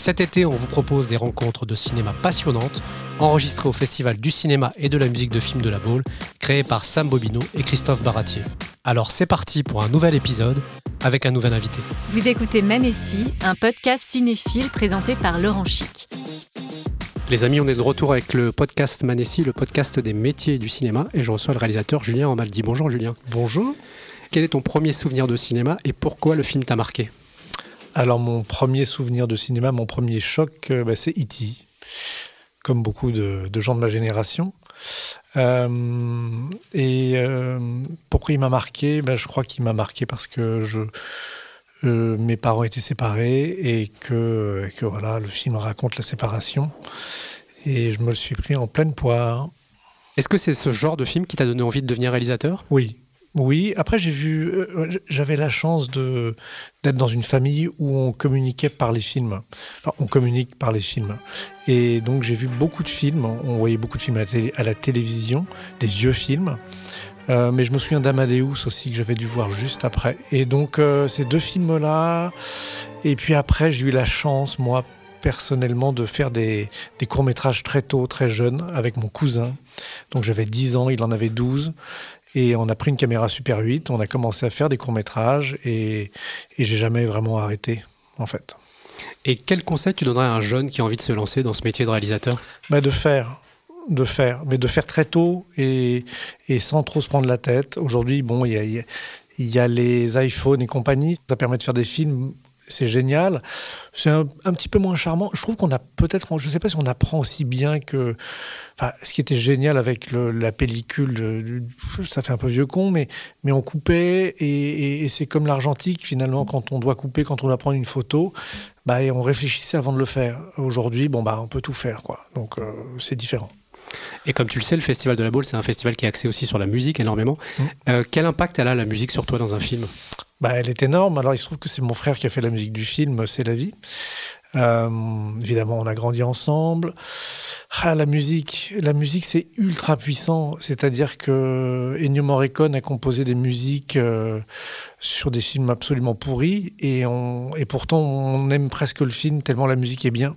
Cet été, on vous propose des rencontres de cinéma passionnantes, enregistrées au Festival du cinéma et de la musique de film de la Baule, créé par Sam Bobino et Christophe Baratier. Alors c'est parti pour un nouvel épisode avec un nouvel invité. Vous écoutez Manessi, un podcast cinéphile présenté par Laurent Chic. Les amis, on est de retour avec le podcast Manessi, le podcast des métiers du cinéma, et je reçois le réalisateur Julien Amaldi. Bonjour Julien. Bonjour. Quel est ton premier souvenir de cinéma et pourquoi le film t'a marqué? Alors mon premier souvenir de cinéma, mon premier choc, euh, bah, c'est E.T., comme beaucoup de, gens de ma génération. Euh, et euh, pourquoi il m'a marqué? Bah, Je crois qu'il m'a marqué parce que je, mes parents étaient séparés et que, et que, voilà, le film raconte la séparation. Et je me le suis pris en pleine poire. Est-ce que c'est ce genre de film qui t'a donné envie de devenir réalisateur? Oui, oui, après j'ai vu, euh, j'avais la chance d'être dans une famille où on communiquait par les films. On communique par les films. Et donc j'ai vu beaucoup de films, on voyait beaucoup de films à la, télévision, des vieux films. Euh, mais je me souviens d'Amadeus aussi que j'avais dû voir juste après. Et donc euh, ces deux films-là. Et puis après j'ai eu la chance, moi personnellement, de faire des, des courts-métrages très tôt, très jeune, avec mon cousin. Donc j'avais 10 ans, il en avait 12. Et on a pris une caméra Super 8, on a commencé à faire des courts-métrages et, et j'ai jamais vraiment arrêté, en fait. Et quel conseil tu donnerais à un jeune qui a envie de se lancer dans ce métier de réalisateur? Bah De faire. De faire, mais de faire très tôt et, et sans trop se prendre la tête. Aujourd'hui, bon, il y a, y a les iPhones et compagnie. Ça permet de faire des films c'est génial. C'est un, petit peu moins charmant. Je trouve qu'on a peut-être, je ne sais pas si on apprend aussi bien que. Enfin, ce qui était génial avec la pellicule, ça fait un peu vieux con, mais, mais on coupait et, c'est comme l'argentique finalement quand on doit couper, quand on doit prendre une photo, bah, et on réfléchissait avant de le faire. Aujourd'hui, bon bah on peut tout faire quoi. Donc euh, c'est différent. Et comme tu le sais, le Festival de la Baule, c'est un festival qui est axé aussi sur la musique énormément. Mmh. Euh, quel impact elle a la musique sur toi dans un film? Bah, Elle est énorme. Alors il se trouve que c'est mon frère qui a fait la musique du film C'est la vie. Euh, évidemment, on a grandi ensemble. Ah, la musique, la musique, c'est ultra puissant. C'est-à-dire que Ennio Morricone a composé des musiques euh, sur des films absolument pourris, et, on, et pourtant on aime presque le film tellement la musique est bien.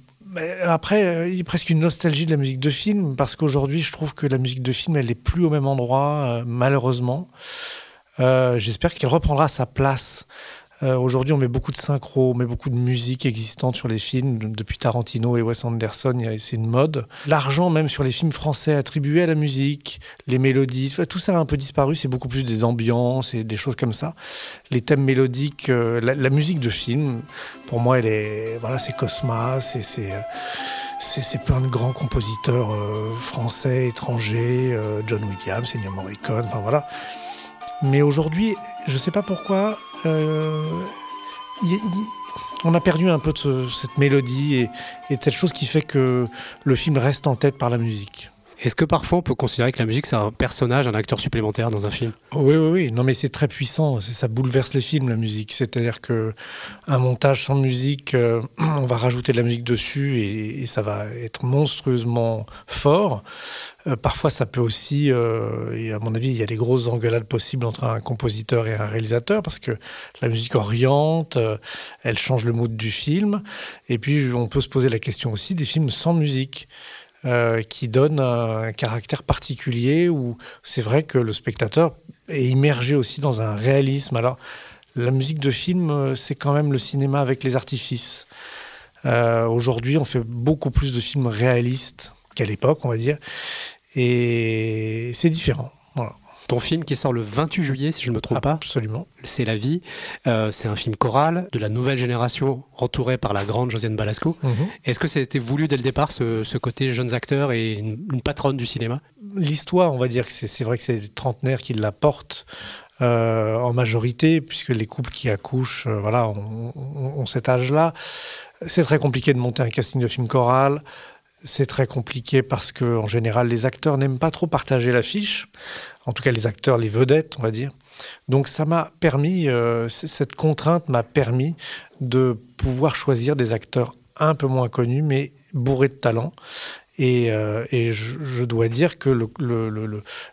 Après, euh, il y a presque une nostalgie de la musique de film, parce qu'aujourd'hui, je trouve que la musique de film, elle n'est plus au même endroit, malheureusement. Euh, j'espère qu'il reprendra sa place. Euh, aujourd'hui, on met beaucoup de synchro, on met beaucoup de musique existante sur les films. Depuis Tarantino et Wes Anderson, c'est une mode. L'argent, même sur les films français, attribué à la musique, les mélodies, tout ça a un peu disparu. C'est beaucoup plus des ambiances et des choses comme ça. Les thèmes mélodiques, euh, la, musique de film, pour moi, elle est, voilà, c'est Cosma, c'est plein de grands compositeurs français, étrangers, John Williams, Ennio Morricone, enfin voilà. Mais aujourd'hui, je ne sais pas pourquoi, euh, on a perdu un peu de cette mélodie et, et, de cette chose qui fait que le film reste en tête par la musique. Est-ce que parfois on peut considérer que la musique c'est un personnage, un acteur supplémentaire dans un film? Oui, oui, oui. Non, mais c'est très puissant. Ça bouleverse les films, la musique. C'est-à-dire que un montage sans musique, euh, on va rajouter de la musique dessus et, ça va être monstrueusement fort. Euh, parfois, ça peut aussi, euh, et à mon avis, il y a des grosses engueulades possibles entre un compositeur et un réalisateur parce que la musique oriente, elle change le mood du film. Et puis, on peut se poser la question aussi des films sans musique. Euh, qui donne un caractère particulier où c'est vrai que le spectateur est immergé aussi dans un réalisme. Alors, la musique de film, euh, c'est quand même le cinéma avec les artifices. Euh, aujourd'hui, on fait beaucoup plus de films réalistes qu'à l'époque, on va dire. Et c'est différent. Voilà. Ton film qui sort le 28 juillet, si je ne me trompe pas. Absolument. C'est La vie. Euh, c'est un film choral de la nouvelle génération, entouré par la grande Josiane Balasco. Mhm. Est-ce que c'était voulu dès le départ, ce, côté jeunes acteurs et une, patronne du cinéma? L'histoire, on va dire que c'est vrai que c'est les trentenaires qui la portent. Euh, en majorité, puisque les couples qui accouchent euh, voilà, ont, ont cet âge-là. C'est très compliqué de monter un casting de film choral. C'est très compliqué parce que en général les acteurs n'aiment pas trop partager l'affiche, en tout cas les acteurs, les vedettes, on va dire. Donc ça m'a permis, euh, cette contrainte m'a permis de pouvoir choisir des acteurs un peu moins connus mais bourrés de talent. Et, euh, je, dois dire que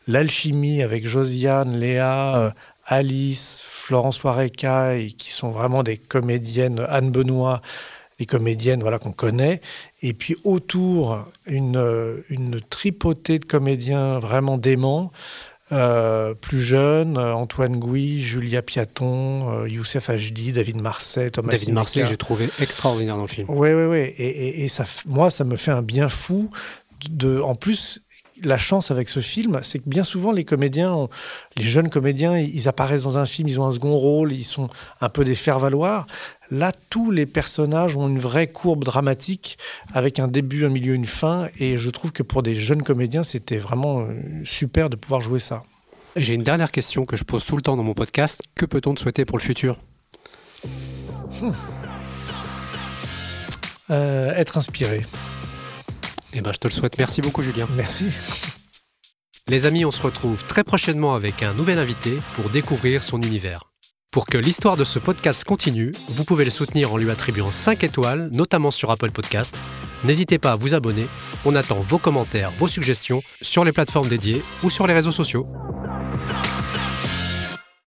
l'alchimie avec Josiane, Léa, euh, Alice, Florence Wareka, qui sont vraiment des comédiennes, Anne Benoît, des comédiennes voilà, qu'on connaît, et puis autour, une, une tripotée de comédiens vraiment déments, euh, plus jeunes, Antoine Gouy, Julia Piaton, euh, Youssef Hajdi, David Marseille, Thomas David Marseille, j'ai trouvé extraordinaire dans le film. Oui, oui, oui. Et, et, ça, moi, ça me fait un bien fou. De, en plus, la chance avec ce film, c'est que bien souvent, les comédiens, les jeunes comédiens, ils apparaissent dans un film, ils ont un second rôle, ils sont un peu des faire-valoir. Là, tous les personnages ont une vraie courbe dramatique avec un début, un milieu, une fin. Et je trouve que pour des jeunes comédiens, c'était vraiment euh, super de pouvoir jouer ça. J'ai une dernière question que je pose tout le temps dans mon podcast. Que peut-on te souhaiter pour le futur? Euh, Être inspiré. Eh ben, je te le souhaite. Merci beaucoup, Julien. Merci. Les amis, on se retrouve très prochainement avec un nouvel invité pour découvrir son univers. Pour que l'histoire de ce podcast continue, vous pouvez le soutenir en lui attribuant 5 étoiles, notamment sur Apple Podcast. N'hésitez pas à vous abonner. On attend vos commentaires, vos suggestions sur les plateformes dédiées ou sur les réseaux sociaux.